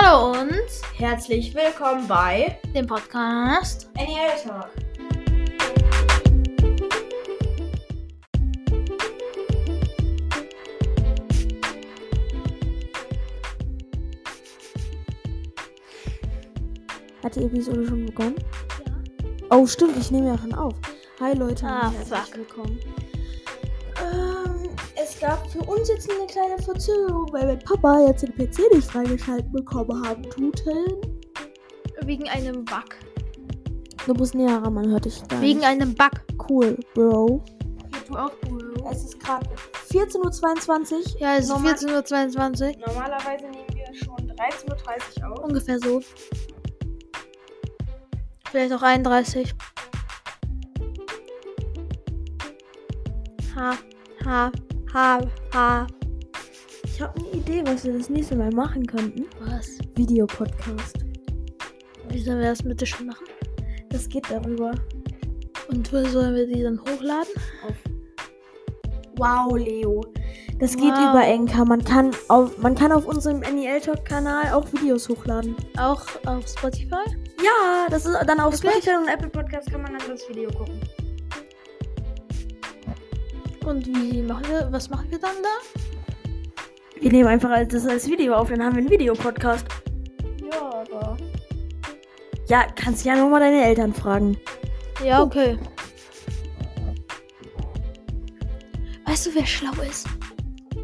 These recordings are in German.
Hallo und Herzlich willkommen bei dem Podcast. NEL Talk. Hat die Episode schon begonnen? Ja. Oh, stimmt, ich nehme ja schon auf. Hi Leute, und Ah, herzlich fuck. willkommen. Es gab für uns jetzt eine kleine Verzögerung, weil mein Papa jetzt den PC nicht freigeschaltet bekommen haben tuten. Wegen einem Bug. Du musst näher ran, man hört dich gar Wegen nicht. einem Bug. Cool, Bro. Du auch, Bro. Es ist gerade 14.22 Uhr. Ja, es ist Normal- 14.22 Uhr. Normalerweise nehmen wir schon 13.30 Uhr auf. Ungefähr so. Vielleicht auch 31. Ha, ha, ha, ha. Ich habe eine Idee, was wir das nächste Mal machen könnten. Was? Videopodcast. Wie sollen wir das bitte schon machen? Das geht darüber. Und wo sollen wir die dann hochladen? Wow, Leo. Das geht Wow. über Enka. Man kann auf, man kann auf unserem NEL Talk Kanal auch Videos hochladen. Auch auf Spotify? Ja, das ist dann auf Wirklich? Spotify und Apple Podcast kann man dann das Video gucken. Und wie machen wir, was machen wir dann da? Wir nehmen einfach das als Video auf, dann haben wir einen Videopodcast. Ja, aber. Ja, kannst ja nur mal deine Eltern fragen. Ja, okay. Weißt du, wer schlau ist?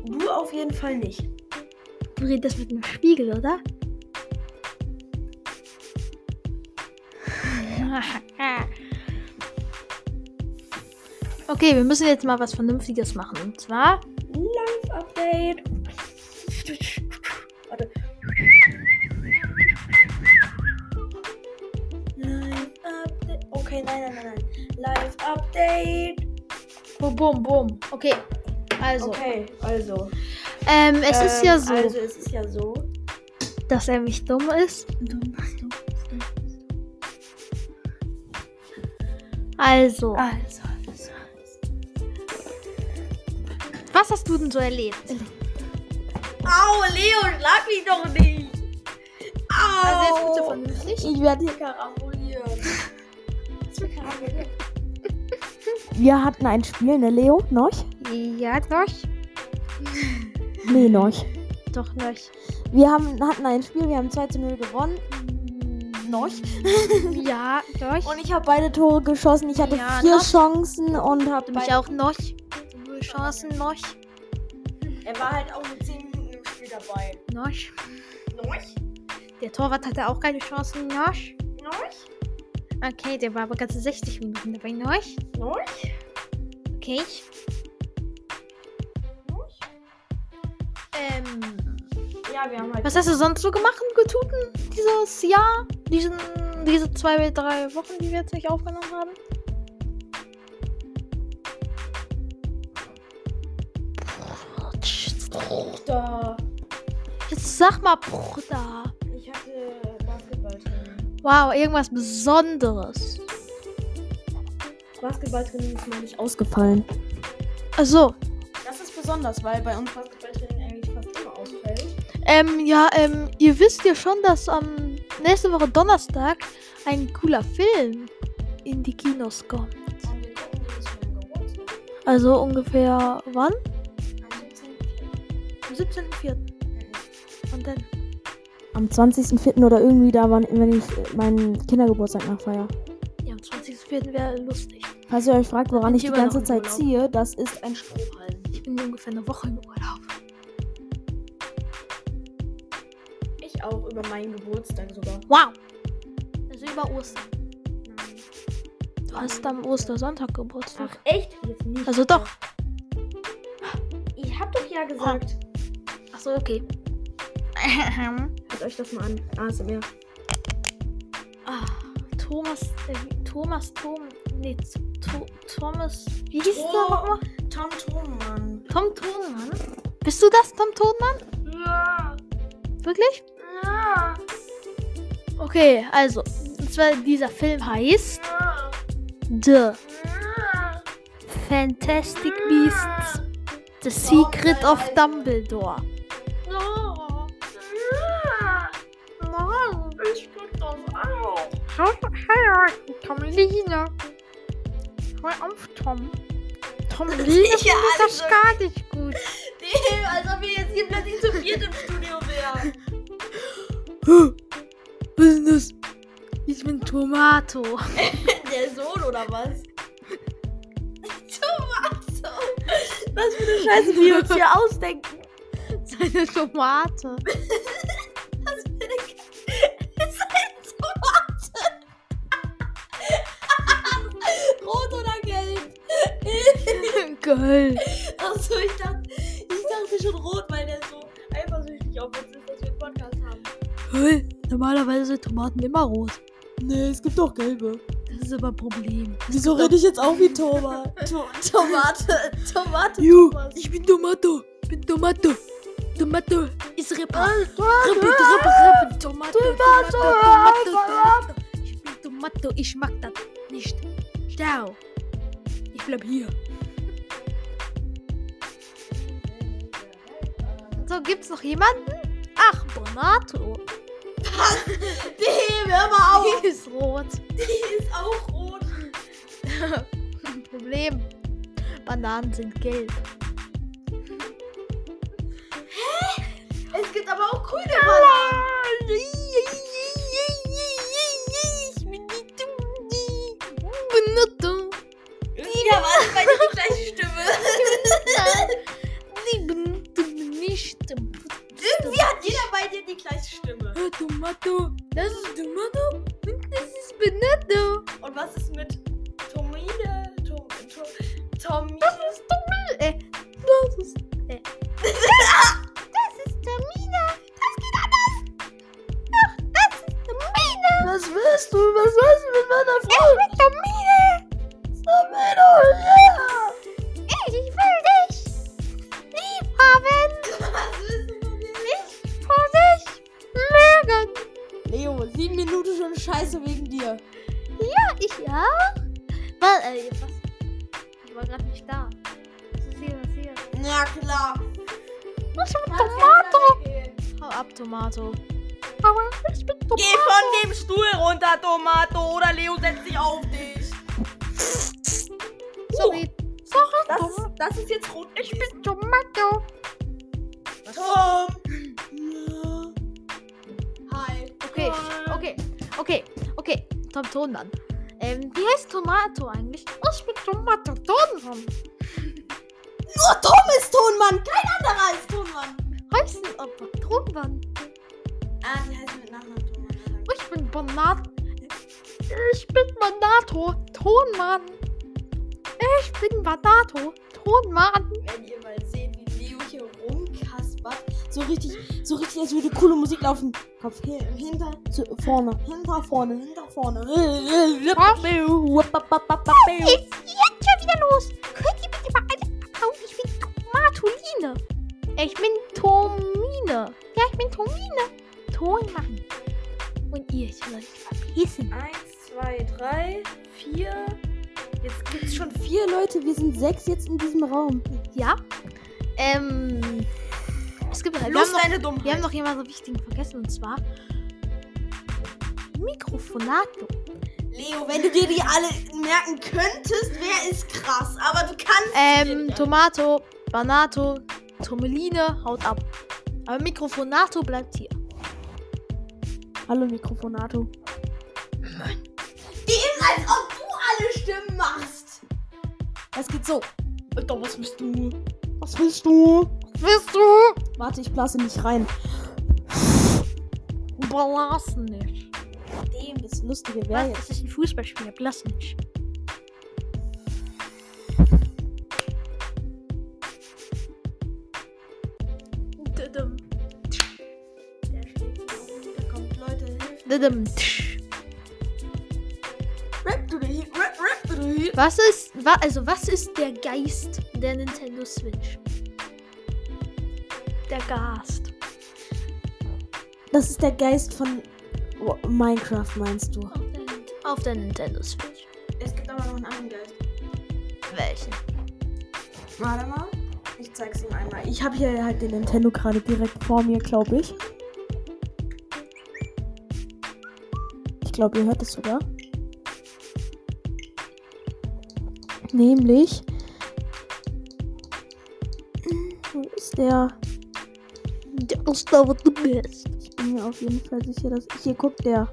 Du auf jeden Fall nicht. Du redest mit einem Spiegel, oder? okay, wir müssen jetzt mal was Vernünftiges machen. Und zwar. Live-Update. Warte. Live-Update. Okay, nein, nein, nein, nein. Live-Update. Bum, bum, bum. Okay. Also, Okay, also. ähm, es ist Ähm, ja so, Also, es ist ja so. dass er mich dumm ist. Also, Also, also. Was hast du denn so erlebt? Au, Leo, schlag mich doch nicht. Au. Also, jetzt bitte vernünftig. Ich werde hier karamboliert? Wir hatten ein Spiel, ne, Leo? Noch? Ja, doch. Nee, noch. Doch nicht. Wir haben, hatten ein Spiel, wir haben 2 zu 0 gewonnen. Noch. Ja, doch. Und ich habe beide Tore geschossen. Ich hatte Ja, vier noch. Chancen und habe mich auch noch. Chancen noch. Er war halt auch nur 10 Minuten im Spiel dabei. Noch. Noch? Der Torwart hatte auch keine Chancen. Noch. Noch? Okay, der war aber ganze 60 Minuten dabei. Noch. Noch? Okay. Ähm, Ja, wir haben halt. was hast du sonst so gemacht, Getuten, dieses Jahr? Diesen, diese zwei, drei Wochen, die wir jetzt nicht aufgenommen haben? Da? Jetzt sag mal, Bruder. Ich hatte Basketballtraining. Wow, irgendwas Besonderes. Basketballtraining ist mal nicht ausgefallen. Achso. Das ist besonders, weil bei uns Basketballtraining eigentlich fast immer ausfällt. Ähm, ja, ähm, ihr wisst ja schon, dass am nächste Woche Donnerstag ein cooler Film in die Kinos kommt. Also ungefähr wann? Am 17.04. Am 17.04. Und dann? Am 20.04. oder irgendwie da, wann, wenn ich äh, meinen Kindergeburtstag nachfeier. Ja, am 20.04. wäre lustig. Falls ihr euch fragt, woran ich ich die ganze Zeit ziehe, das ist ein Strohhalm. Ich bin ungefähr eine Woche im Urlaub. Ich auch über meinen Geburtstag sogar. Wow! Also über Ostern. Du hast am Ostersonntag Geburtstag. Ach echt? Jetzt nicht. Also doch. Ich hab doch ja gesagt. Achso, okay. Hört euch das mal an. ASMR. ah, Thomas, äh, Thomas, Tom, nee, to, Thomas, wie hieß Oh. der nochmal? Tom Thunmann. Tom Tonmann? Bist du das, Tom Tonmann? Ja. Wirklich? Ja. Okay, also, und zwar dieser Film heißt Ja. The Ja. Fantastic Beasts. The Secret of Dumbledore. Ja. Hallo, Tommeline. Hör auf, Tom. Tommeline Ja, findet das also- gar nicht gut. Nee, als ob wir jetzt hier plötzlich zu viert im Studio wären. Was ist das? Ich bin Tomato. Der Sohn oder was? Tomato. Was für eine Scheiße wir uns hier ausdenken. Seine Tomate. Was für eine K ist ein Tomate. Rot oder gelb? Geil. Achso, ich dachte, ich dachte schon rot, weil der so eifersüchtig auf uns ist, dass wir einen Podcast haben. Hey, normalerweise sind Tomaten immer rot. Nee, es gibt doch gelbe. Das ist aber ein Problem. Wieso rede ich jetzt auch wie Thomas? To Tomate, Tomate, Ju, ich bin Tomato. Ich bin Tomato. Tomato ist Rapper. Tomato, Tomato, Tomato, Tomato. Ich bin Tomato. Ich mag das nicht. Stau. Ich bleib hier. So, gibt's noch jemanden? Ach, Bonato. Nee, hör mal auf. Die ist rot. Die ist auch rot. Problem. Bananen sind gelb. Aber auch grüne Bananen. Ich bin die Bonato. Ja, war das bei dir die gleiche Stimme? Irgendwie hat jeder bei dir die gleiche Stimme. Tomato. Das ist Tomato. Und das ist Bonato. Und was ist mit vorne, hinter, vorne, hinter, vorne. Was ist jetzt schon wieder los? Könnt ihr bitte mal alle abhauen? Ich bin Tomatoline. Ich bin Tomine. Ja, ich bin Tomine. Tonmann. Und ihr sollt euch verpissen. Eins, zwei, drei, vier. Jetzt gibt's schon vier. Leute, wir sind sechs jetzt in diesem Raum. Ja. Ähm. Es gibt. Wir haben, Plus noch, deine Dummheit. wir haben noch jemanden wichtigen vergessen und zwar. Mikrofonato. Leo, wenn du dir die alle merken könntest, wäre es krass. Aber du kannst. Ähm, Tomato, Banato, Tomeline, haut ab. Aber Mikrofonato bleibt hier. Hallo Mikrofonato. Die ist, als ob du alle Stimmen machst. Es geht so. Alter, was willst du? Was willst du? Willst du? Warte, ich blase nicht rein. Blass nicht. Dem, das Lustige wäre jetzt. Das ist ein Fußballspieler. Blass nicht. Dudum. Der steht hier oben. Da kommt Leute, hilft. Dudum. Tsch. Rap to the heat, rap, rap to the heat. Was ist, also was ist der Geist der Nintendo Switch? Der Gast. Das ist der Geist von Minecraft, meinst du? Auf der, auf der Nintendo Switch. Es gibt aber noch einen anderen Geist. Welchen? Warte mal. Ich zeig's ihm einmal. Ich habe hier halt den Nintendo gerade direkt vor mir, glaube ich. Ich glaube, ihr hört es sogar. Nämlich. Hm, Wo ist der? Der ist the best. Ich bin mir auf jeden Fall sicher, dass. Hier guckt der.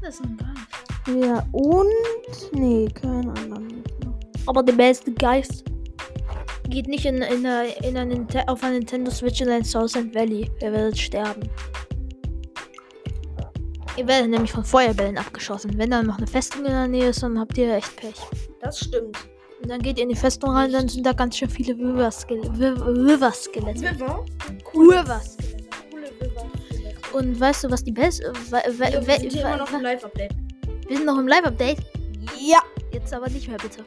Das ist ein Geist. Ja, und. Nee, kein anderen. Aber der beste Geist geht nicht in, in, eine, in eine, auf eine Nintendo Switch in ein Southend Valley. Ihr werdet sterben. Ihr werdet nämlich von Feuerbällen abgeschossen. Wenn dann noch eine Festung in der Nähe ist, dann habt ihr echt Pech. Das stimmt. Und dann geht ihr in die Festung rein, dann sind da ganz schön viele Wither-Skelette. Wither-Skelette. River? Und weißt du, was die beste... We, we, Wir sind hier immer noch im Live-Update. wir sind noch im Live-Update. Ja! Jetzt aber nicht mehr, bitte.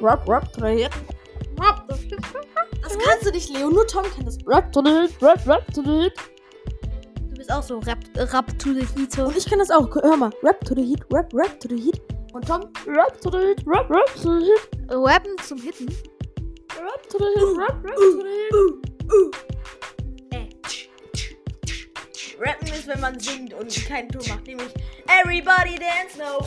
Rap, rap, rap. Das kannst du nicht, Leo. Nur Tom kann das. Rap to the hit, rap, rap to the hit. Du bist auch so Rap, Rap to the Hito. Und ich kann das auch. Hör mal. Rap to the hit, rap, rap to the hit. Und Tom, rap to the hit, rap, rap to the hit. Rappen zum Hitten. Rap to the hit, rap, rap to the hit. Äh. Rappen ist, wenn man singt und keinen Ton macht. Nämlich Everybody Dance Now.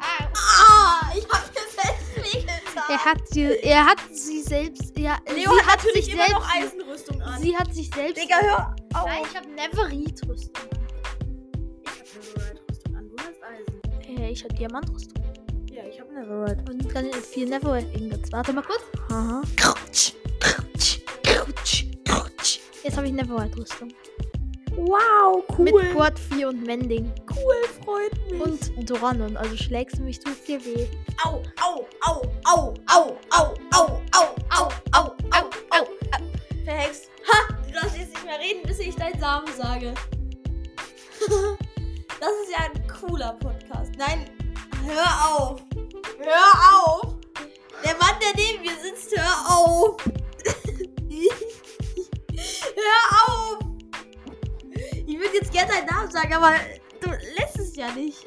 Ah, ich hab selbst wehgetan. Er hat sie, er hat sie selbst, ja, Leo sie hat hat sich natürlich immer selbst, noch Eisenrüstung an. sie hat sich selbst, Digga, hör auf. nein, ich habe Neverite-Rüstung. Ich hab Neverite-Rüstung an. Du hast Eisen. Äh, ich habe Diamantrüstung. Ja, ich hab Neverite. Und ganz viel Neverite-Ingots. Warte mal kurz. Aha. Jetzt habe ich Neverite-Rüstung. Wow, cool. Mit Port 4 und Mending. Cool, freut mich. Und Doranon. Also schlägst du mich, tust dir weh. Au, au, au, au, au, au, au, au, au, au, au, au. Verhext. Ha! Du darfst jetzt nicht mehr reden, bis ich deinen Samen sage. Das ist ja ein cooler Podcast. Nein, hör auf. Hör auf. Der Mann, der neben mir sitzt, hör auf. hör auf. Ich würde jetzt gerne deinen Namen sagen, aber du lässt es ja nicht.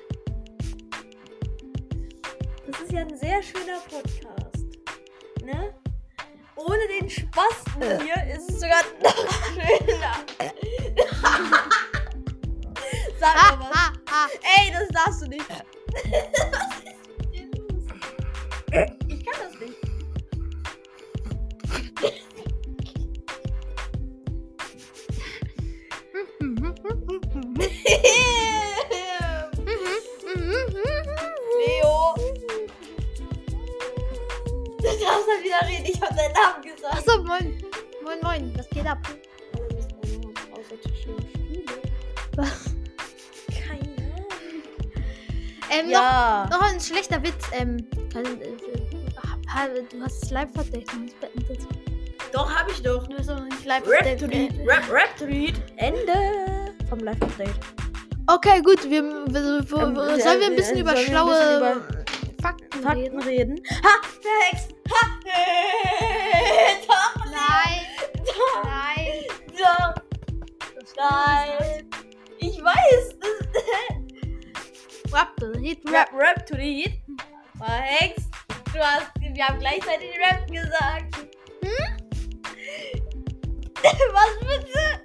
Das ist ja ein sehr schöner Podcast. Ne? Ohne den Spaß hier ist es sogar noch schöner. Sag mal was. Ey, das darfst du nicht. was ist mit dir los? Ich kann das nicht. Du darfst halt wieder reden. Ich hab deinen Namen gesagt. Achso, moin. Moin, moin. Was geht ab? Keine Ähm, Ja. noch, noch ein schlechter Witz. Ähm, äh, du hast noch nicht beendet. Doch, hab ich doch. Du hast noch nicht Rap Live-Update to read. Rap, rap to read. Ende vom Live-Update. Okay, gut. Wir, wir, wir, Ähm, sollen wir ein äh, bisschen über schlaue Fakten, Fakten reden? reden. Ha! Verhext! Ha! Doch! Nein, Doch! nein. Doch! Nein! Ich weiß! Rap, Hit, Rap. Rap, rap to the heat. Verhext! Du hast. Wir haben gleichzeitig Rap gesagt. Hm? Was bitte?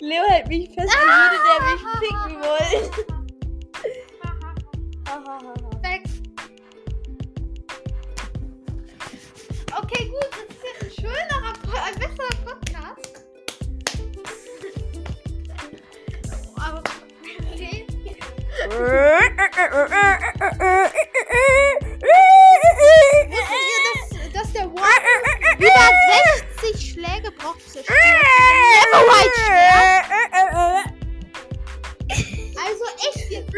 Leo hält mich fest, als würde der mich ficken wollen. Okay, gut. Das ist jetzt ein schönerer, ein besserer Podcast. Aber, okay. Dass, dass der One über 60 Schläge braucht, bis er stirbt? Neverwhite stirbt? Also echt jetzt.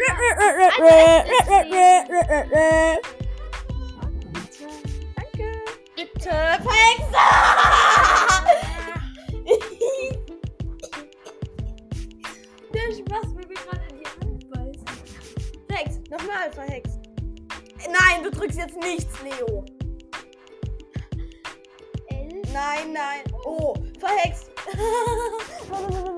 Verhexer! Der Spaß will mir gerade in die Hand beißen. Verhext, nochmal verhext. Nein, du drückst jetzt nichts, Leo. L. Nein, nein. Oh, verhext.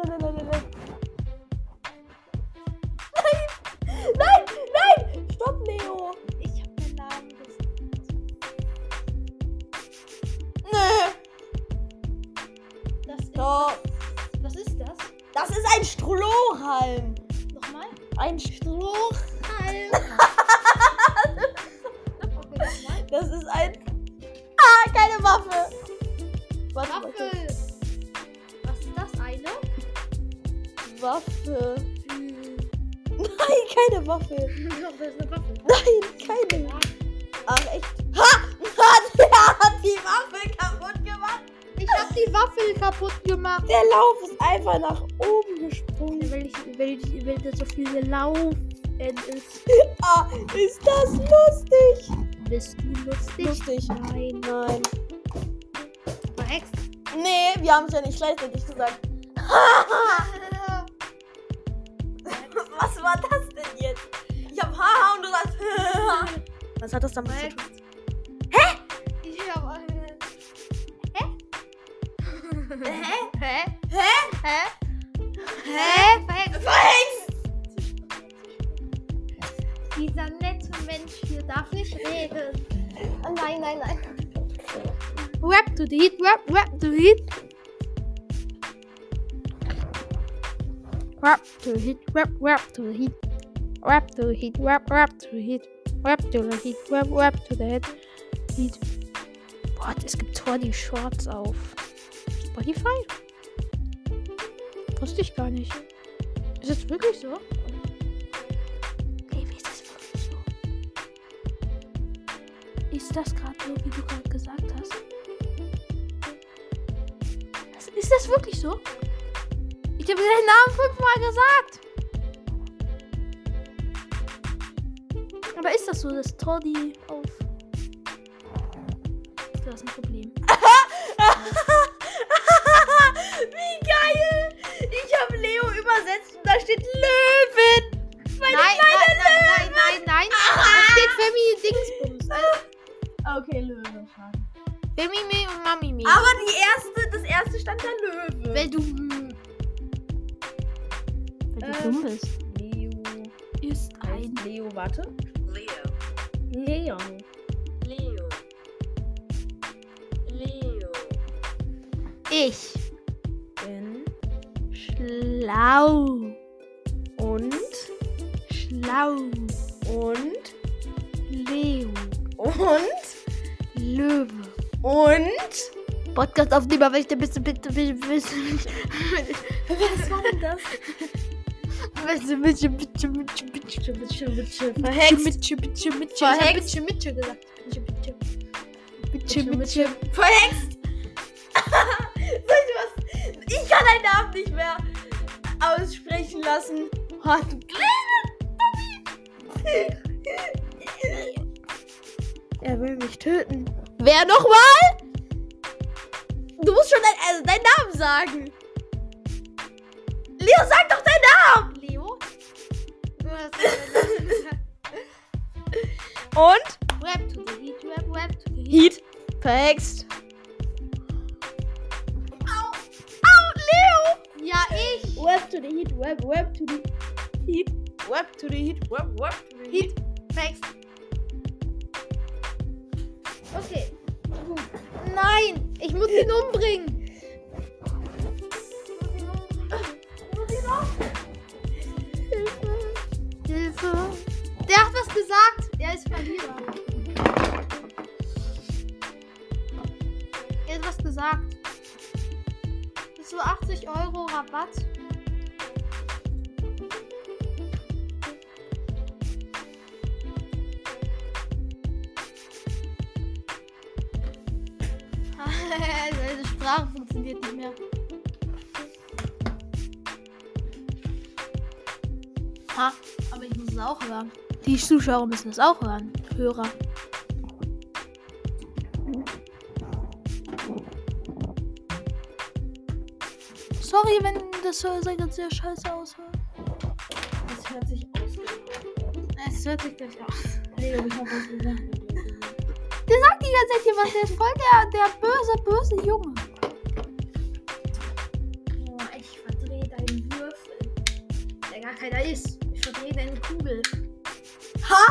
nicht gleichzeitig gesagt. Rap, rap to the heat. Rap to the heat, rap, rap to the heat. Rap to the heat, rap, rap to the heat. heat. Boah, es gibt Tordi Shorts auf Spotify? Wusste ich gar nicht. Ist das wirklich so? Ist das gerade so, wie du gerade gesagt hast? Ist das wirklich so? Ich habe deinen Namen fünfmal gesagt. Ist das Toddy auf... Das ist ein Problem. Wie geil! Ich habe Leo übersetzt und da steht Löwen! Meine nein, kleine nein, nein, nein, nein, nein. Da steht Femi Dingsbums. Also Okay, Löwe. Femi Mi und Mami Mi. Aber die erste, das erste stand da Löwe. Weil du... Weil du Ähm, dumm bist. Leo. Ist ein... Leo, warte. Ich der beste, bitte, bitte, bitte, was war denn das? bitte, bitte, bitte, bitte, bitte, Bitte, bitte, verhext. bitte, bitte, bitte, Verhext. bitte, bitte gesagt. Bitte, bitte. Bitte, Bitte, bitte. Verhext. Soll ich was? Ich kann deinen Namen nicht mehr aussprechen lassen. Ha, du kleine. Er will mich töten. Wer nochmal? Du musst schon dein, also deinen Namen sagen. Leo, sag doch deinen Namen. Leo? Du hast. Und? Rap to the heat, rap, rap to the heat. Heat. Verhext. Au. Au, Leo. Ja, ich. Web to the heat, web, web to the heat, web to the heat, web, web to the heat. Heat. Facts. Okay. Nein, ich muss ihn umbringen. Hilfe. Der hat was gesagt. Er ist Verlierer. Er hat was gesagt. Bis zu 80 Euro Rabatt. Seine Sprache funktioniert nicht mehr. Ha, aber ich muss es auch hören. Die Zuschauer müssen es auch hören. Hörer. Sorry, wenn das so sehr, sehr scheiße aushört. Das hört sich aus. Es hört sich gleich aus. Leo, ich hab was gesagt. Die ganze Zeit was. Der ist voll der, der böse, böse Junge. Boah, ich verdrehe deinen Würfel. Der gar keiner ist. Ich verdrehe deine Kugel. Ha!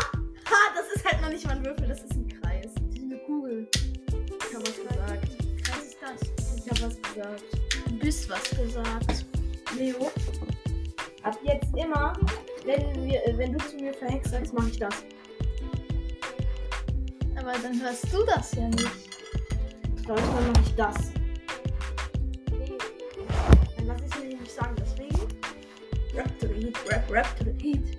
Ha! Das ist halt noch nicht mal ein Würfel, das ist ein Kreis. Das ist eine Kugel. Ich hab was gesagt. Was ist das? Ich hab hab was gesagt. Du bist was gesagt. Leo, ab jetzt immer, wenn, wir, äh, wenn du zu mir verhext sagst, mache ich das. Aber dann hörst du das ja nicht. Dann mache ich das. Dann lass ich mir nämlich sagen, deswegen. Rap to the heat, rap, rap to the heat.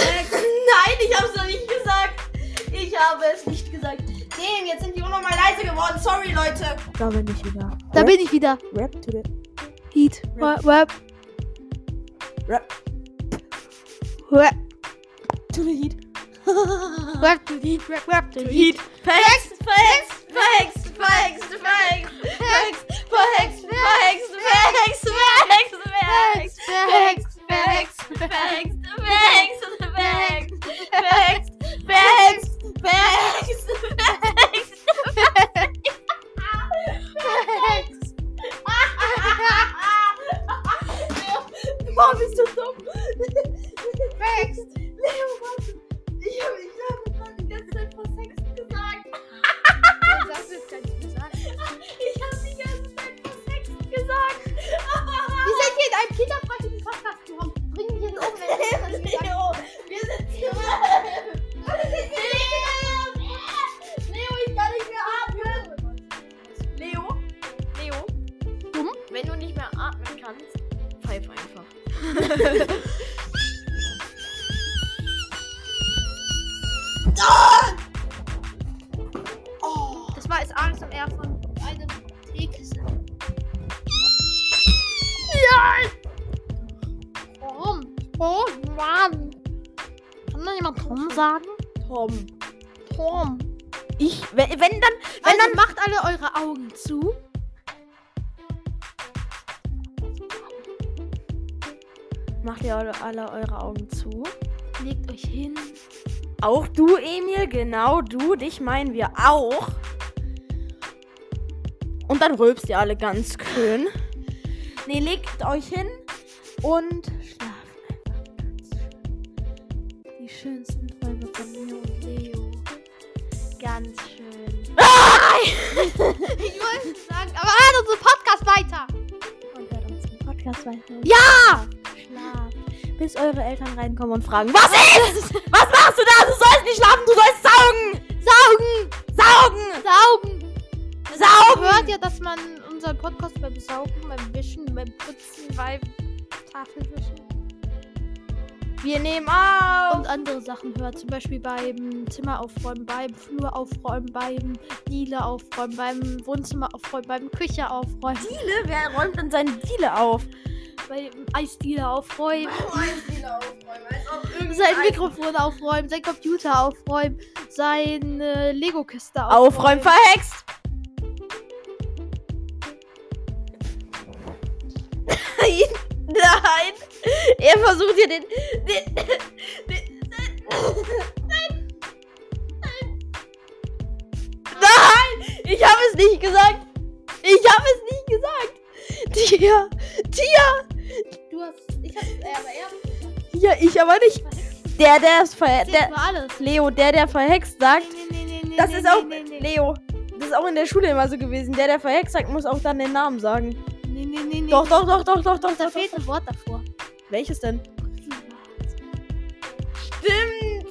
Nein, ich hab's noch nicht gesagt. Ich habe es nicht gesagt. Damn, jetzt sind die unnormal leise geworden. Sorry, Leute. Da bin ich wieder. Da bin ich wieder. Rap to the Heat. Rap. Rap. Rap Rap. to the heat. Rap to heat. Rap. Rap to heat. Heat. Verhext, verhext, verhext, verhext, verhext, verhext, verhext, verhext, verhext, bags, bags, bags, the bags, bags, bags, bags, bags, bags. Meu, Bob. Bags. Leo. Ich hab, die ganze Zeit was Sex gesagt. Du sagst jetzt in einem kinderfreundlichen Podcast. Um, wenn das gesagt Leo, wir sind hier. Leo, ich kann nicht mehr atmen. Leo, Leo, Mhm. wenn du nicht mehr atmen kannst, pfeif einfach. Oh. Das war jetzt ASMR von einem Teekissen. Ja! Oh Mann! Kann da jemand Tom sagen? Tom. Tom. Ich, wenn, wenn dann, wenn Also dann macht alle eure Augen zu. macht ihr alle, alle eure Augen zu. Legt euch hin. Auch du, Emil, genau du, dich meinen wir auch. Und dann rülpst ihr alle ganz schön. Nee, legt euch hin und eure Eltern reinkommen und fragen, was ist? Was machst du da? Du sollst nicht schlafen, du sollst saugen! Saugen! Saugen! Saugen! Saugen! Hört ihr, dass man unseren Podcast beim Saugen, beim Wischen, beim Putzen, beim Tafelwischen Wir nehmen auf! und andere Sachen hört. Zum Beispiel beim Zimmer aufräumen, beim Flur aufräumen, beim Diele aufräumen, beim Wohnzimmer aufräumen, beim Küche aufräumen, Diele? Wer räumt denn seine Diele auf? Beim Eisdiele aufräumen, aufräumen, sein Mikrofon aufräumen, sein Computer aufräumen, seine Lego-Kiste Aufräumen aufräumen. verhext! Nein! Er versucht hier den. den, den nein! Nein! Nein! Ich habe es nicht gesagt! Ich habe es nicht gesagt! Tia! Tia! Äh, aber er. Ja, ich aber nicht. Der, der ist verhext. Leo, der, der verhext sagt. Nee, nee, nee, das ist auch. Leo, das ist auch in der Schule immer so gewesen. Der, der verhext sagt, muss auch dann den Namen sagen. Nee, nee, nee, nee. Doch, doch, doch, doch, doch, doch. Da doch, fehlt doch, ein Wort davor. Welches denn? Stimmt!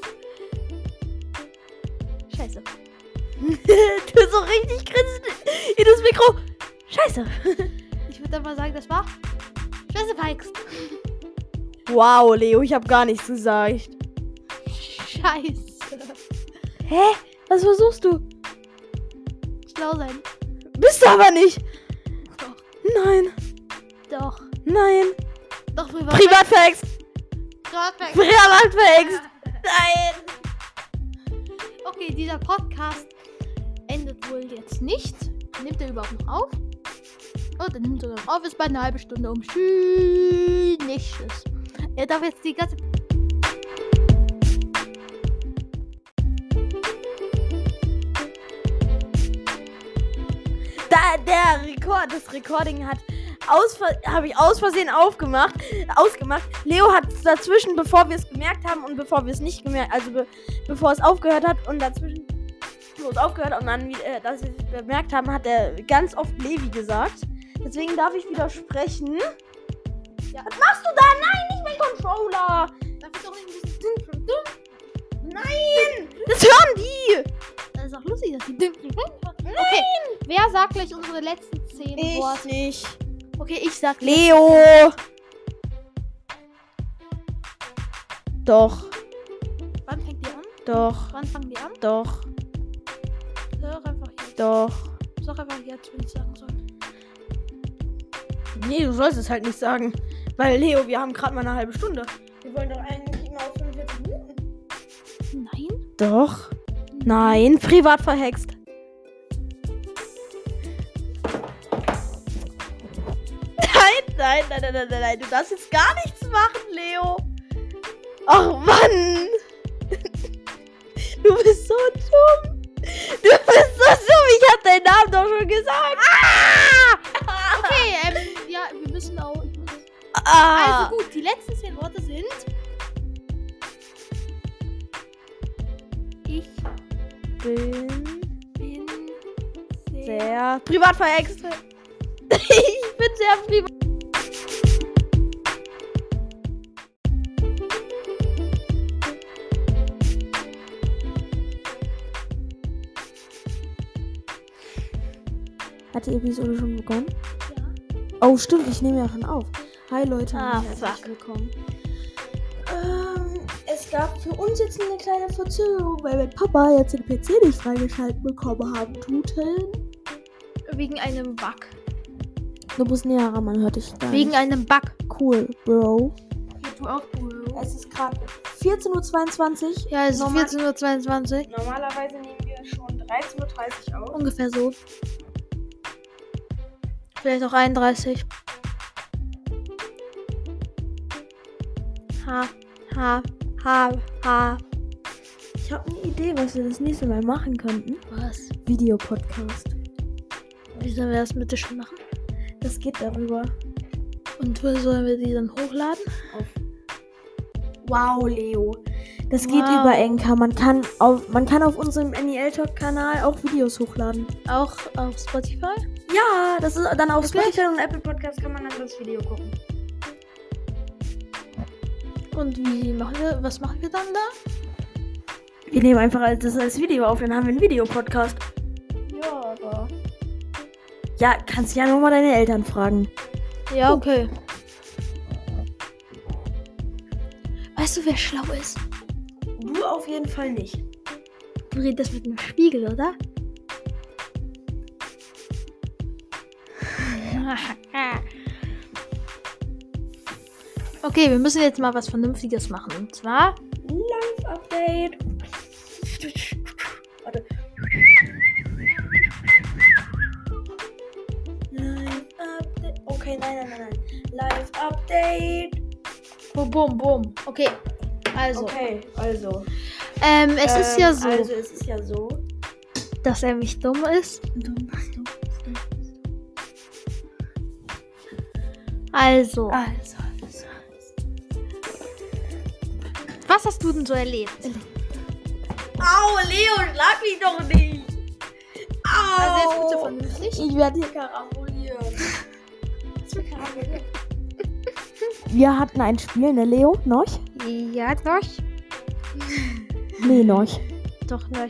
Scheiße. du so richtig grinst in das Mikro. Scheiße. ich würde dann mal sagen, das war Scheiße Pikes. Wow, Leo, ich habe gar nichts gesagt. Scheiße. Hä? Was versuchst du? Schlau sein. Bist du aber nicht. Doch. Nein, Doch. nein. Doch, privat. Privat verhext. Privat. Privat verhext. Nein. Okay, dieser Podcast endet wohl jetzt nicht. Nimmt er überhaupt noch auf? Oh, dann nimmt er noch auf. Ist bei einer halben Stunde um. Tschüss. Nicht tschüss. Er darf jetzt die ganze. Da der Rekord, das Recording hat habe ich aus Versehen aufgemacht, ausgemacht. Leo hat dazwischen, bevor wir es gemerkt haben und bevor wir es nicht gemerkt, also be, bevor es aufgehört hat und dazwischen, es aufgehört und dann, äh, dass wir es bemerkt haben, hat er ganz oft Levi gesagt. Deswegen darf ich widersprechen. Ja. Was machst du da? Nein, mein Controller. Darf ich doch nicht ein dumm? Nein, das hören die. Das ist auch lustig, dass die dumm Okay, wer sagt gleich unsere letzten zehn Worte? nicht. Okay, ich sag Leo. Doch, Wann fängt die an? doch, Wann fangen die an? doch, Sag einfach jetzt. doch. Sag einfach jetzt, wenn ich sagen soll. Nee, du sollst es halt nicht sagen. Weil, Leo, wir haben gerade mal eine halbe Stunde. Wir wollen doch eigentlich immer auf 45 Minuten. Nein? Doch. Nein, privat verhext. Nein, nein, nein, nein, nein, nein, nein. Du darfst jetzt gar nichts machen, Leo. Ach, Mann. Du bist so dumm. Du bist so dumm. Ich hab deinen Namen doch schon gesagt. Ah. Also gut, die letzten zehn Worte sind. Ich bin bin sehr. sehr privat verhext. ich bin sehr privat. Hat die Episode schon begonnen? Ja. Oh, stimmt, ich nehme ja schon auf. Hi Leute, Ah, herzlich fuck. willkommen. Ähm, es gab für uns jetzt eine kleine Verzögerung, weil mein Papa jetzt den PC nicht freigeschaltet bekommen haben tuten. Wegen einem Bug. Du musst näher ran, man hört dich gar Wegen nicht. einem Bug. Cool, Bro. Du auch, Bro. Es ist gerade 14.22 Uhr. Ja, es ist Normal- 14.22 Uhr. Normalerweise nehmen wir schon 13.30 Uhr auf. Ungefähr so. Vielleicht auch 31. Ha, ha, ha, ha. Ich habe eine Idee, was wir das nächste Mal machen könnten. Was? Videopodcast. Wie sollen wir das bitte schon machen? Das geht darüber. Und wo sollen wir die dann hochladen? Wow, Leo. Das geht Wow. über Enka. Man kann auf, man kann auf unserem NEL Talk Kanal auch Videos hochladen. Auch auf Spotify? Ja, das ist dann auf Wirklich? Spotify und Apple Podcast kann man dann das Video gucken. Und wie machen wir, was machen wir dann da? Wir nehmen einfach das als Video auf, dann haben wir einen Videopodcast. Ja, aber. Ja, kannst ja nur mal deine Eltern fragen. Ja, okay. Weißt du, wer schlau ist? Du auf jeden Fall nicht. Du redest mit einem Spiegel, oder? Okay, wir müssen jetzt mal was Vernünftiges machen. Und zwar. Live-Update. Warte. Live-Update. Okay, nein, nein, nein, nein. Live-Update. Bum, bum, bum. Okay. Also. Okay, also. Ähm, es ist Ähm, ja so, Also, es ist ja so. dass er mich dumm ist. Also, Also, also. Was hast du denn so erlebt? Au, Leo, schlag mich doch nicht. Au. Also jetzt bitte vernünftig. Ich werde hier karambolieren? Wir hatten ein Spiel, ne, Leo? Noch? Ja, doch. Nee, noch. Doch, noch.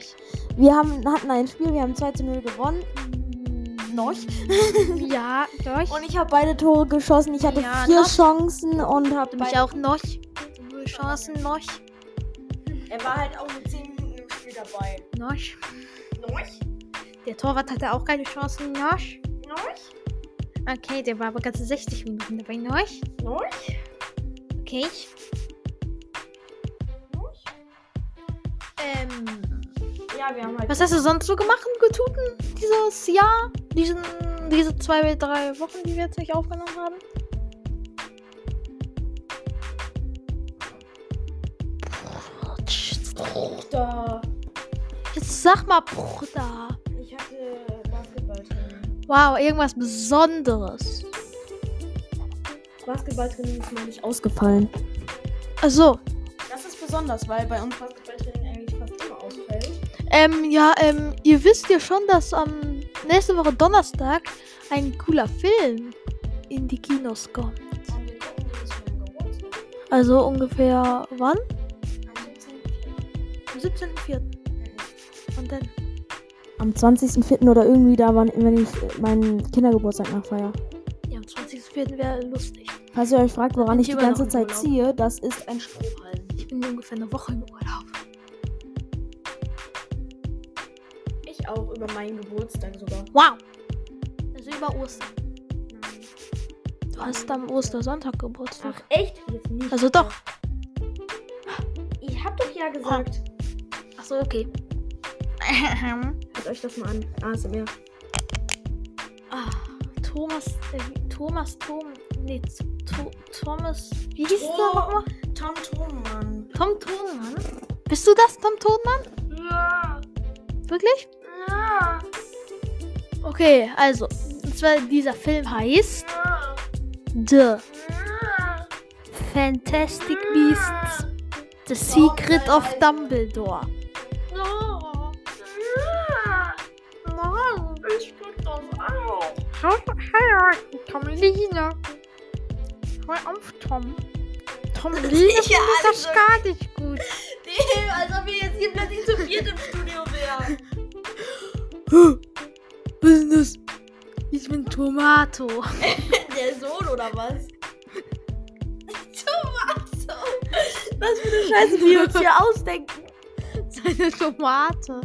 Wir haben, hatten ein Spiel, wir haben 2 zu 0 gewonnen. Noch. Ja, doch. Und ich habe beide Tore geschossen. Ich hatte Ja, vier noch. Chancen und habe mich auch noch. Chancen noch. Er war halt auch nur 10 Minuten im Spiel dabei. Noch. Noch? Der Torwart hatte auch keine Chancen. Noch. Noch? Okay, der war aber ganze 60 Minuten dabei. Noch. Noch? Okay. Ähm, Ja, wir haben halt. was hast du sonst so gemacht, Getuten, dieses Jahr? Diesen, diese zwei, drei Wochen, die wir jetzt nicht aufgenommen haben? Da. Jetzt sag mal, Bruder. Ich hatte Basketballtraining. Wow, irgendwas Besonderes. Basketballtraining ist mir nicht ausgefallen. Also, Das ist besonders, weil bei uns Basketballtraining eigentlich fast immer ausfällt. ähm, ja, ähm, ihr wisst ja schon, dass am nächste Woche Donnerstag ein cooler Film in die Kinos kommt. Also ungefähr wann? Am 17.04. Am 17.04. Und dann. Am 20.04. oder irgendwie da, wann, wenn ich meinen Kindergeburtstag nachfeier. Ja, am 20.04. wäre lustig. Falls ihr euch fragt, woran ich ich die ganze Zeit Urlaub. ziehe, das ist ein Strohhalm. Ich bin ungefähr eine Woche im Urlaub. Ich auch über meinen Geburtstag sogar. Wow! Also über Ostern. Du hast am Ostersonntag Geburtstag. echt? Jetzt nicht. Also doch. Ich hab doch ja gesagt. Achso, okay. Hört euch das mal an. ASMR. ah, Thomas. Äh, Thomas Tom. Nee, to, Thomas. Wie hieß Oh. der nochmal? Tom Thunmann. Tom Tonmann? Bist du das, Tom Tonmann? Ja. Wirklich? Ja. Okay, also. Und zwar dieser Film heißt The Fantastic Beasts. The Secret of Dumbledore. Auch. Hallo, Tomline. Hör auf, Tom. Ja, findet das also- gar nicht gut. Nee, als ob wir jetzt hier plötzlich zu viert im Studio wären. Was ist das? Ich bin Tomato. Der Sohn oder was? Tomato. Was für eine Scheiße, die wir uns hier ausdenken. Seine Tomate.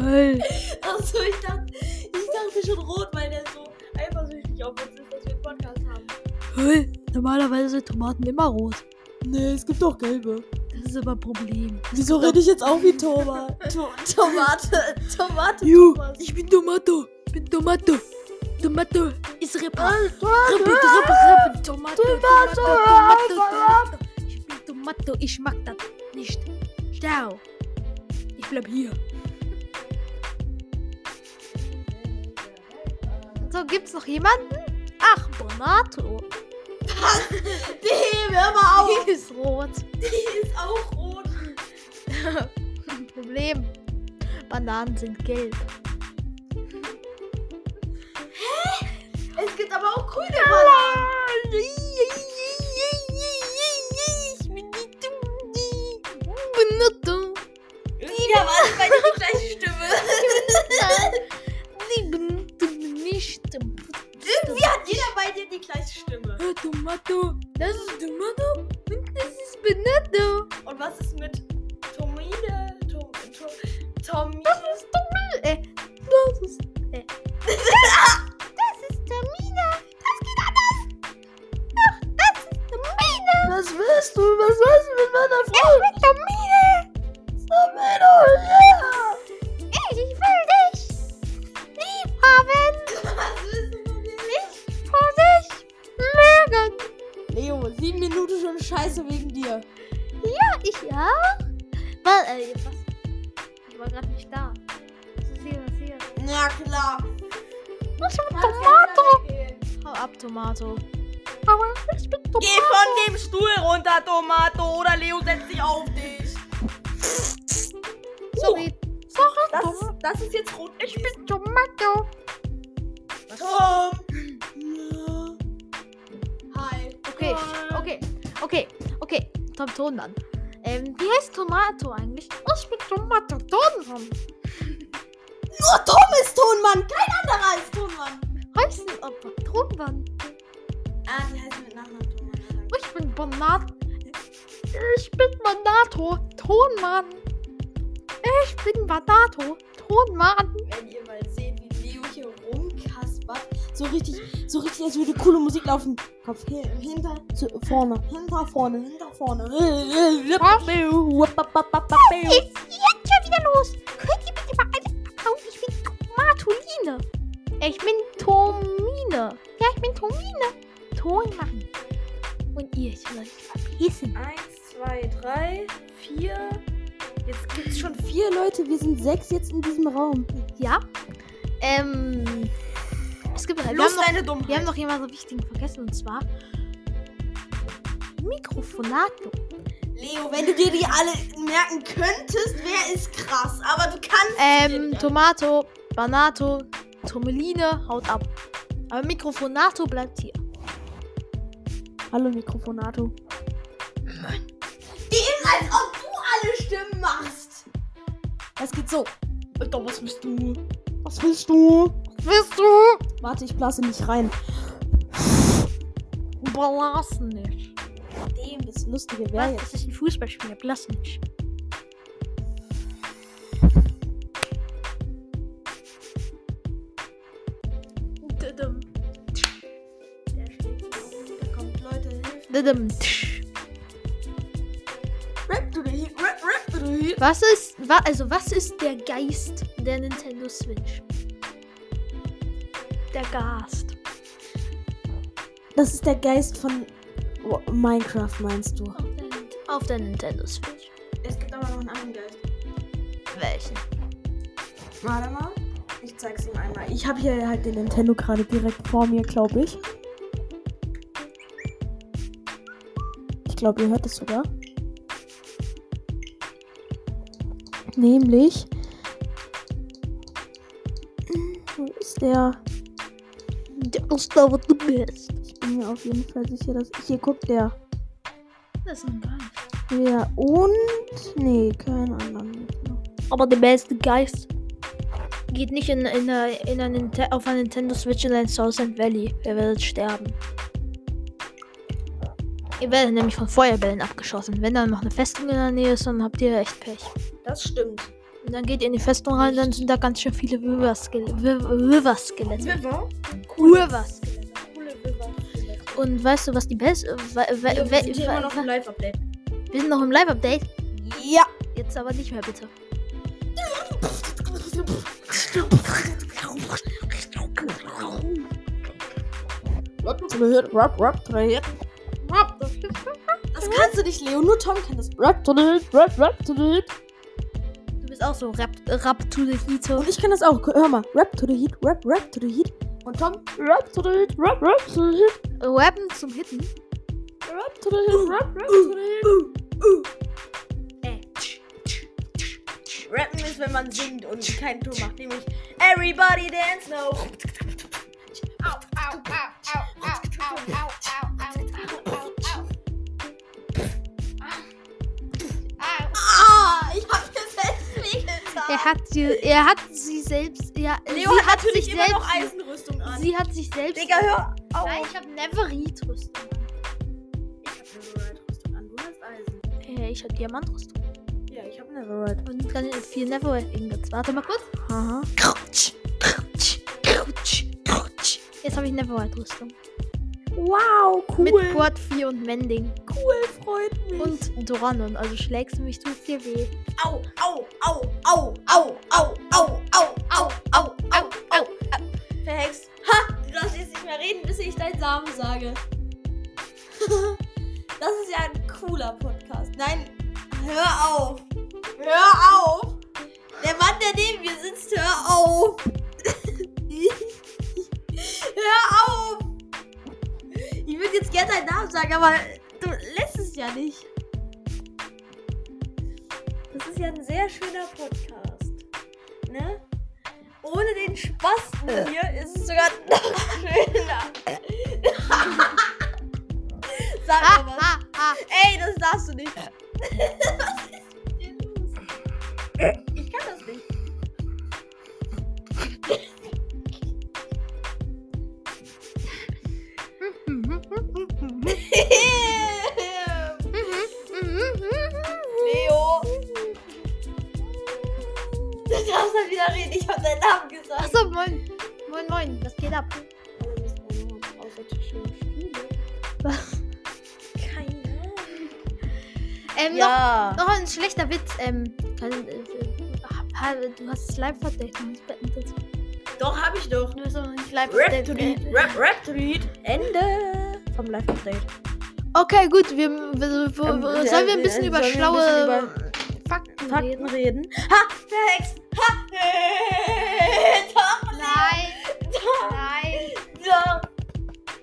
Geil. Achso, ich dachte, ich dachte schon rot, weil der so eifersüchtig auf uns ist, dass wir einen Podcast haben. Hey, normalerweise sind Tomaten immer rot. Nee, es gibt doch gelbe. Das ist aber ein Problem. Wieso rede ich jetzt auch wie Toma? To Tomate, Tomate, Ju, Thomas. ich bin Tomato. Ich bin Tomato. Tomato ist. Rippe, Tomato, Rippe, Rippe. Tomato, Tomato, Tomato, Tomato. Ich bin Tomato. Ich mag das nicht. Stau. Ich bleib hier. So, gibt's noch jemanden? Ach, Bonato. Nee, hör mal auf. Die ist rot. Die ist auch rot. Problem. Bananen sind gelb. Es gibt aber auch grüne Bananen. Ich bin die Bonato. Ja, war das bei dir die gleiche Stimme? Hat jeder bei dir die gleiche Stimme. Tomato. Das ist Tomato. Und das ist Bonato. Und was ist mit Tomine? Tom, Tom, Tomine? Das ist Tomine. Äh, das ist. Äh. das ist Tomine. Das geht anders. Ach, das ist Tomine. Was willst du? Was willst du mit meiner Frau? Ich bin Tomine. Tomine, Ich will dich lieb haben. Leo, sieben Minuten schon scheiße wegen dir. Ja, ich auch. Was, äh, was? Ich war gerade nicht da. Was ist hier, was ist hier? Na klar. Ich bin Tomato. Tomato. Hau ab, Tomato. Aber ich bin Tomato. Geh von dem Stuhl runter, Tomato, oder Leo setzt sich auf dich. Sorry. Sorry, Das ist, das ist jetzt rot. Ich bin Tomato. Tom. Tom Tonmann. Ähm, wie heißt Tomato eigentlich? Ich bin Tomato Tonmann. Nur Tom ist Tonmann, kein anderer ist Tonmann. Heißen aber Tonmann. Ah, die heißt mit Nachnamen Tonmann. Ich bin Bonato. Ich bin Bonato Tonmann. Ich bin Bonato Tonmann. Wenn ihr mal seht, wie Leo hier rumkaspert. So richtig, so richtig, als würde coole Musik laufen. Kopf hin, hinter, zu, vorne, hinter, vorne, hinter, vorne. Was ist jetzt schon wieder los? Könnt ihr bitte mal alle? Ich bin Tomatoline. Ich bin Tomine. Ja, ich bin Tomine. Ton machen. Und ihr sollt euch verpissen. Eins, zwei, drei, vier. Jetzt gibt's schon vier Leute. Wir sind sechs jetzt in diesem Raum. Ja. Ähm. Es gibt. Wir haben, Los, noch, deine Dummheit. wir haben noch jemanden wichtigen vergessen und zwar. Mikrofonato. Leo, wenn du dir die alle merken könntest, wäre es krass. Aber du kannst. Ähm, Tomato, Banato, Tomeline, haut ab. Aber Mikrofonato bleibt hier. Hallo Mikrofonato. Eben als ob du alle Stimmen machst. Es geht so. Alter, was willst du? Was willst du? Bist du? Warte, ich blase nicht rein. Blasen nicht. Dem ist lustige wäre jetzt. Das ist ein Fußballspieler, blasen nicht. Was ist, also was ist der Geist der Nintendo Switch? Der Gast. Das ist der Geist von Minecraft, meinst du? Auf der, auf der Nintendo Switch. Es gibt aber noch einen anderen Geist. Welchen? Warte mal. Ich zeig's ihm einmal. Ich habe hier halt den Nintendo gerade direkt vor mir, glaube ich. Ich glaube, ihr hört es sogar. Nämlich. Wo ist der? Der wo du bist. Ich bin mir auf jeden Fall sicher, dass. Hier guckt der. Das ist ein Geist. Der und. Nee, kein anderen. Aber der beste Geist geht nicht in, in, einer- in Ninte- auf einer Nintendo Switch in ein Southend Valley. Ihr werdet sterben. Ihr werdet nämlich von Feuerbällen abgeschossen. Wenn dann noch eine Festung in der Nähe ist, dann habt ihr echt Pech. Das stimmt. Und dann geht ihr in die Festung rein, dann sind da ganz schön viele Wither-Skelette. Wither-Skelette. River? Wither-Skelette. Coole River. Und weißt du, was die beste... Wir sind hier immer noch im Live-Update. wir sind noch im Live-Update. Ja. Jetzt aber nicht mehr, bitte. Das kannst du nicht, Leo. Nur Tom kann das. Rap to the hit, rap, rap to the hit. Du bist auch so Rap, Rap to the Heat. Und ich kann das auch. Hör mal. Rap to the heat, rap, rap to the heat. Und Tom, rap to the heat, rap, rap to the heat. Rappen zum Hitten. Rap to the heat, rap, rap to the heat. Äh. Rappen ist, wenn man singt und keinen Ton macht. Nämlich Everybody Dance Now. Ah, ich hab mir wehgetan. Er hat sie, er hat sie selbst, ja, Leo sie hat sich natürlich immer noch selbst, Eisenrüstung an. sie hat sich selbst, Digga, hör auf. nein, ich habe Neverite-Rüstung. Ich hab Neverite-Rüstung an. Du hast Eisen. Äh, ich habe Diamantrüstung Ja, ich hab Neverite. und kann vier Neverite-Ingots. Warte mal kurz. Aha. Jetzt habe ich Neverite-Rüstung. Wow, cool. Mit Port 4 und Mending. cool, freut mich. Und Doranon, also schlägst du mich, tust dir weh. au, au, au, au, au, au, au, au, au, au, au, au. Verhext. Ha! Du darfst jetzt nicht mehr reden, bis ich deinen Samen sage. das ist ja ein cooler Podcast. Nein, hör auf. Hör auf. Der Mann, der neben mir sitzt, hör auf. hör auf. Ich würde jetzt gerne deinen Namen sagen, aber du lässt es ja nicht. Das ist ja ein sehr schöner Podcast. Ne? Ohne den Spaß hier ist es sogar noch schöner. Sag mal was. Ey, das darfst du nicht. Noch, noch ein schlechter Witz. Ähm, kann, äh, ha- du hast es live verdeckt. Du hast beendet. Doch, hab ich doch. Du hast aber nicht live Rap verdeckt. to read. Rap, rap to read. Ende vom Live-Update. Okay, gut. Wir, wir, wir, Ähm, sollen äh, wir ein bisschen äh, über schlaue bisschen über Fakten, Fakten reden? reden. Ha! Verhext! Ha! Doch! Nein, nein.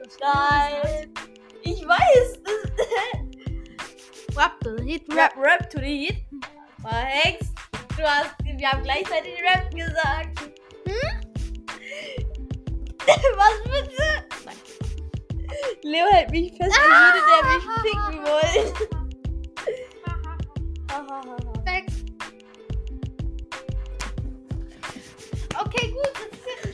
Das Nein! Hit, Rap. Rap, to the heat. Verhext! Du hast, wir haben gleichzeitig Rap gesagt. Hm? Was bitte? Nein. Leo hält mich fest, als würde der mich ficken wollen. Perfekt. Okay, gut. Das ist jetzt ein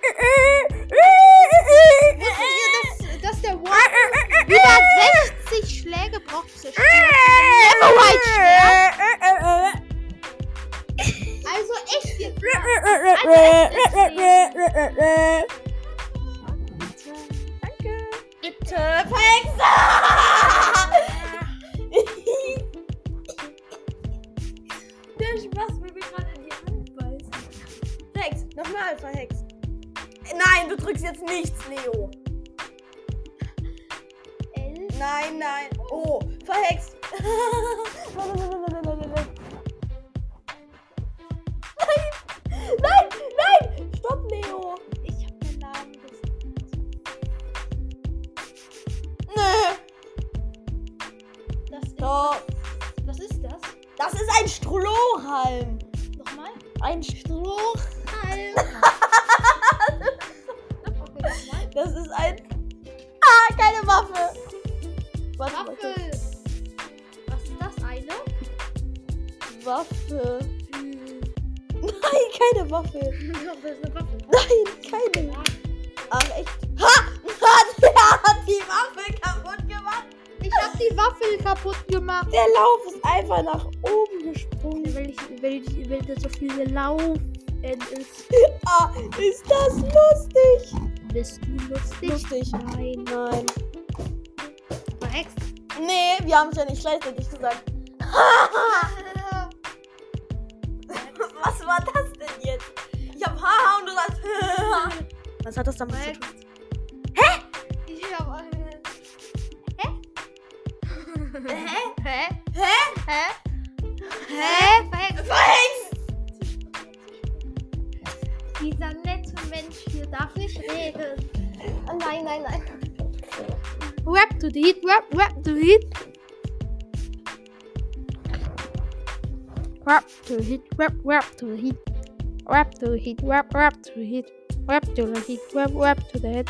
Verhext. Nee, wir haben es ja nicht gleichzeitig gesagt. Was war das denn jetzt? Ich hab Haha und du sagst Was hat das damit zu tun? Ich hab eine. Hä? Hä? Hä? Hä? Hä? Hä? Verhext. Verhext! Dieser nette Mensch hier darf nicht reden. Oh, nein, nein, nein. Rap to the heat, rap, rap to the heat. Rap to the heat, rap, rap to the heat. Rap to the heat, rap, rap to the heat. Rap to the heat, rap, rap to the heat.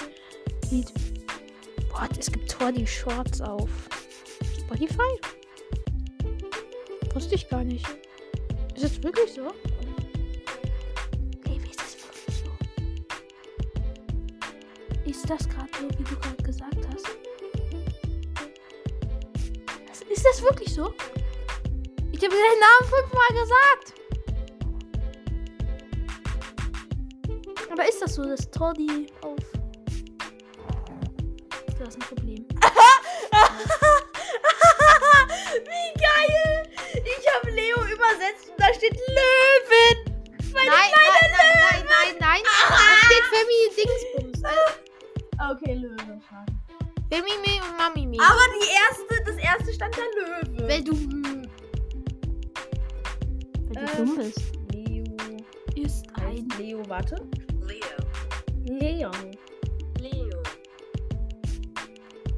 heat. Boah, es gibt Tor die Shorts auf Spotify. Wusste ich gar nicht. Ist das wirklich so? Ist das gerade so, wie du gerade gesagt hast? Ist das wirklich so? Ich habe deinen Namen fünfmal gesagt. Aber ist das so, dass Toddy auf... Du hast ein Problem. Wie geil! Ich habe Leo übersetzt und da steht Löwen. Meine Nein, kleine nein, nein, nein, nein, nein. Da steht Femi Dingsbums. Also Okay, Löwe. schade. Femi Mi und Mami Mi. Aber die erste, das erste stand da Löwe. Weil du... hm, Weil du Ähm, dumm bist. Leo. Ist ein... Leo, warte. Leo. Leon. Leo.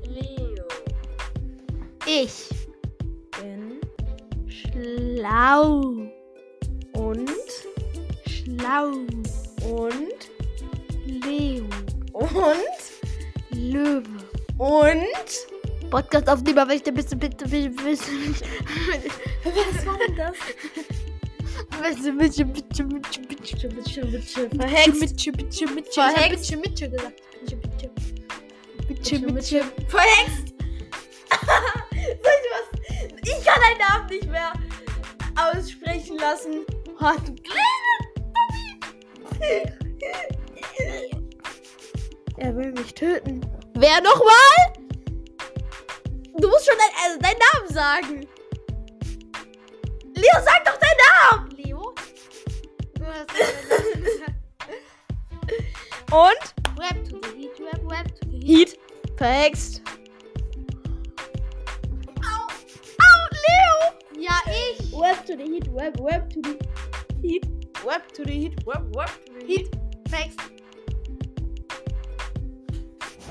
Leo. Ich. Bin Schlau. Podcast aufnehmer, welche bitte, bitte, bitte, bitte. Was war denn das? Bitte, bitte, bitte, bitte, bitte. Bitte, bitte, verhext. Bitte, bitte, bitte. Verhext. Bitte, bitte gesagt. Bitte, bitte. Bitte, Bitte. Verhext! Soll ich was? Ich kann deinen Namen nicht mehr aussprechen lassen. Oh, du kleine Er will mich töten. Wer nochmal? Musst schon dein, also deinen Namen sagen. Leo, sag doch deinen Namen! Leo? Du hast Und? Web to the heat, web, web to the heat. Heat. Verhext. Au! Au, Leo! Ja, ich. Web to the heat, web, web to the heat. Web to the heat, web, web to the heat. Heat. Facts.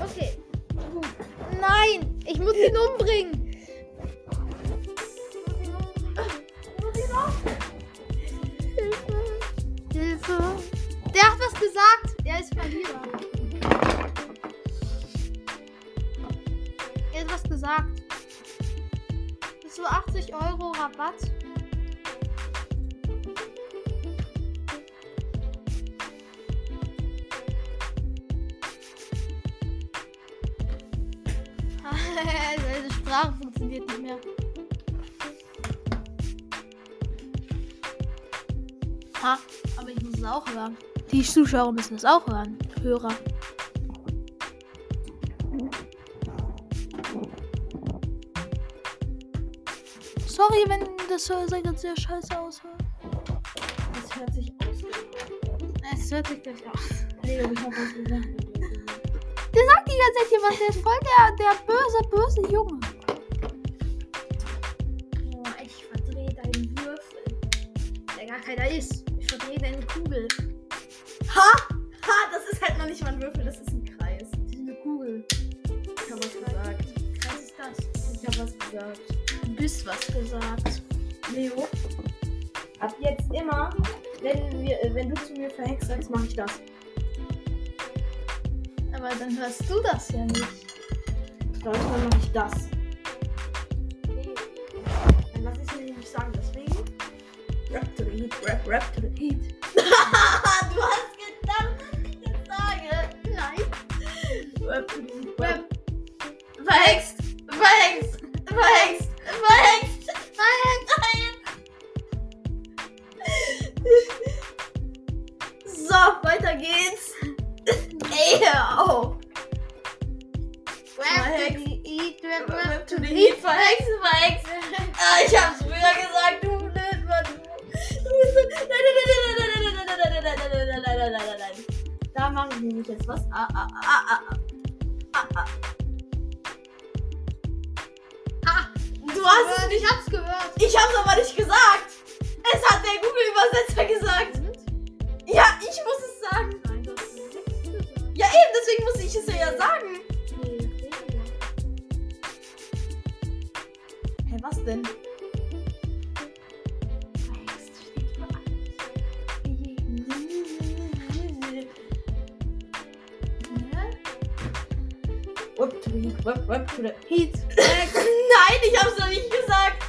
Okay. Nein, ich muss ihn umbringen. Hilfe. Der hat was gesagt. Er ist Verlierer. Er hat was gesagt. Zu 80 Euro Rabatt. Seine Sprache funktioniert nicht mehr. Ha, aber ich muss es auch hören. Die Zuschauer müssen es auch hören. Hörer. Sorry, wenn das so sehr, sehr scheiße aushört. Das hört sich aus. Es hört sich gleich aus. Leo, ich hab was gesagt. Der sagt die ganze Zeit hier was. Der ist voll der, der böse, böse Junge. Oh, ich verdrehe deinen Würfel. Der gar keiner ist. Dann hörst du das ja nicht. Manchmal mache ich das. Ich hab's früher gesagt, du Blödmann. Du bist so... Nein, nein, nein, nein, nein, nein, nein, nein, nein, nein, nein, nein, nein, nein, nein, nein. Da mache ich nämlich jetzt was. Ah, ah, ah, ah, ah. Ah, ah. Ah, Du hast es. Ich hab's gehört. Ich hab's aber nicht gesagt. Es hat der Google-Übersetzer gesagt. Ja, ich muss es sagen. Nein. Ja, eben, deswegen muss ich es ja sagen. The heat. Nein, ich hab's noch nicht gesagt.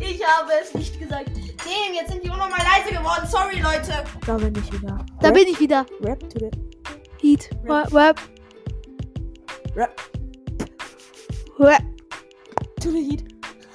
Ich habe es nicht gesagt. Damn, jetzt sind die unnormal leise geworden. Sorry, Leute. Da bin ich wieder. Da bin ich wieder. Rap to the Heat, Rap. rap, Rap rap, to the heat.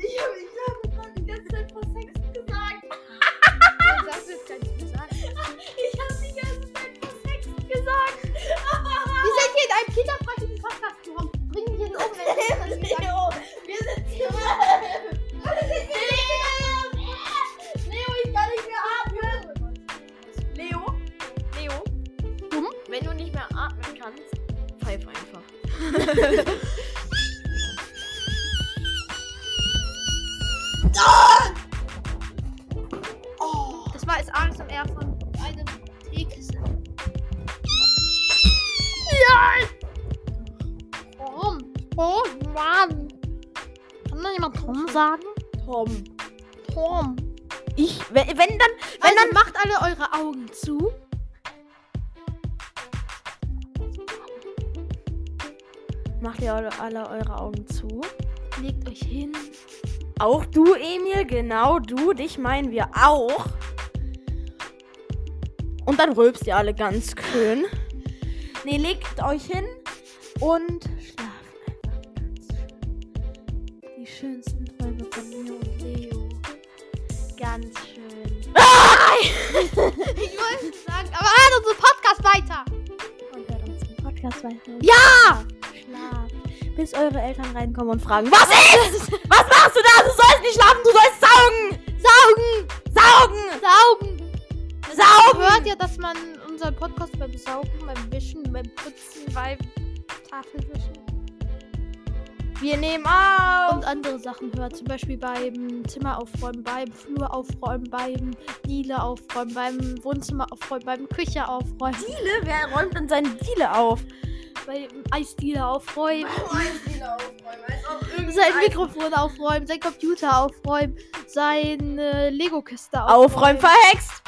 Ich habe ich hab gerade die ganze Zeit versext gesagt. Das ist gar nicht gesagt. Ich habe die ganze Zeit versext gesagt. Wir sind hier in einem kinderfreundlichen dich meinen wir auch. Und dann rülpst ihr alle ganz schön. Nee, legt euch hin und schlaft einfach ganz schön. Die schönsten Träume von mir und Leo. Ganz schön. Ich wollte nicht sagen, aber hört unseren Podcast weiter. Und hört unseren Podcast weiter. Ja! Schlaft. Bis eure Eltern reinkommen und fragen, was ist? Was machst du da? Du sollst nicht schlafen, du sollst saugen! Saugen! Saugen! Saugen! Hört ihr, dass man unseren Podcast beim Saugen, beim Wischen, beim Putzen, beim Tafelwischen Wir nehmen auf! und andere Sachen hört. Zum Beispiel beim Zimmer aufräumen, beim Flur aufräumen, beim Diele aufräumen, beim Wohnzimmer aufräumen, beim Küche aufräumen, Diele? Wer räumt denn seine Diele auf? beim Eisdiele aufräumen, Eisdiele aufräumen, als ob irgendein sein Mikrofon aufräumen, sein Computer aufräumen, seine Lego-Kiste Aufräumen verhext!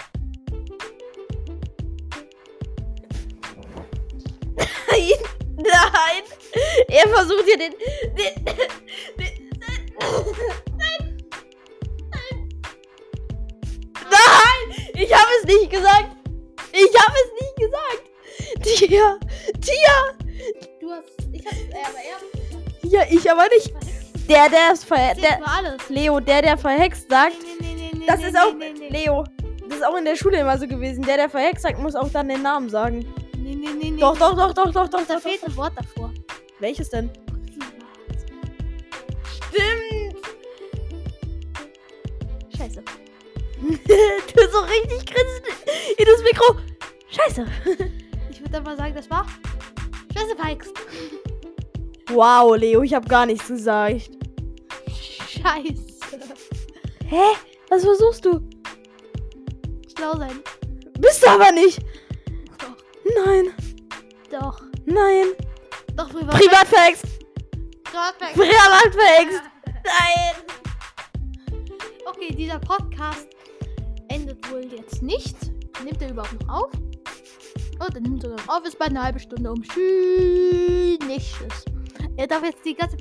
Nein! Nein! Er versucht hier den. den, den nein! Nein! Nein! Ich habe es nicht gesagt! Ich habe es nicht gesagt! Tia! Tia! Du hast. Ich hab's äh, aber er. Ja, ich aber nicht. Der, der ist verhext. Leo, der, der verhext sagt. Nee, nee, nee, nee, Das nee, ist auch. Nee, nee, nee. Leo, das ist auch in der Schule immer so gewesen. Der, der verhext sagt, muss auch dann den Namen sagen. Nee, nee, nee, nee. Doch, doch, doch, doch, doch, doch. Da doch, fehlt doch. ein Wort davor. Welches denn? Stimmt. Scheiße. du so richtig grinst in das Mikro. Scheiße. Ich würde aber sagen, das war. Scheiße, Pikes. Wow, Leo, ich habe gar nichts gesagt. Scheiße. Hä? Was versuchst du? Schlau sein. Bist du aber nicht. Doch. Nein, Doch. nein. Doch, privat. Privat verhext. Privat. Privat verhext. Nein. Okay, dieser Podcast endet wohl jetzt nicht. Nimmt er überhaupt noch auf? Oh, dann nimmt er noch auf. Ist bei einer halben Stunde um. Tschüss. Nicht tschüss. Er darf jetzt die ganze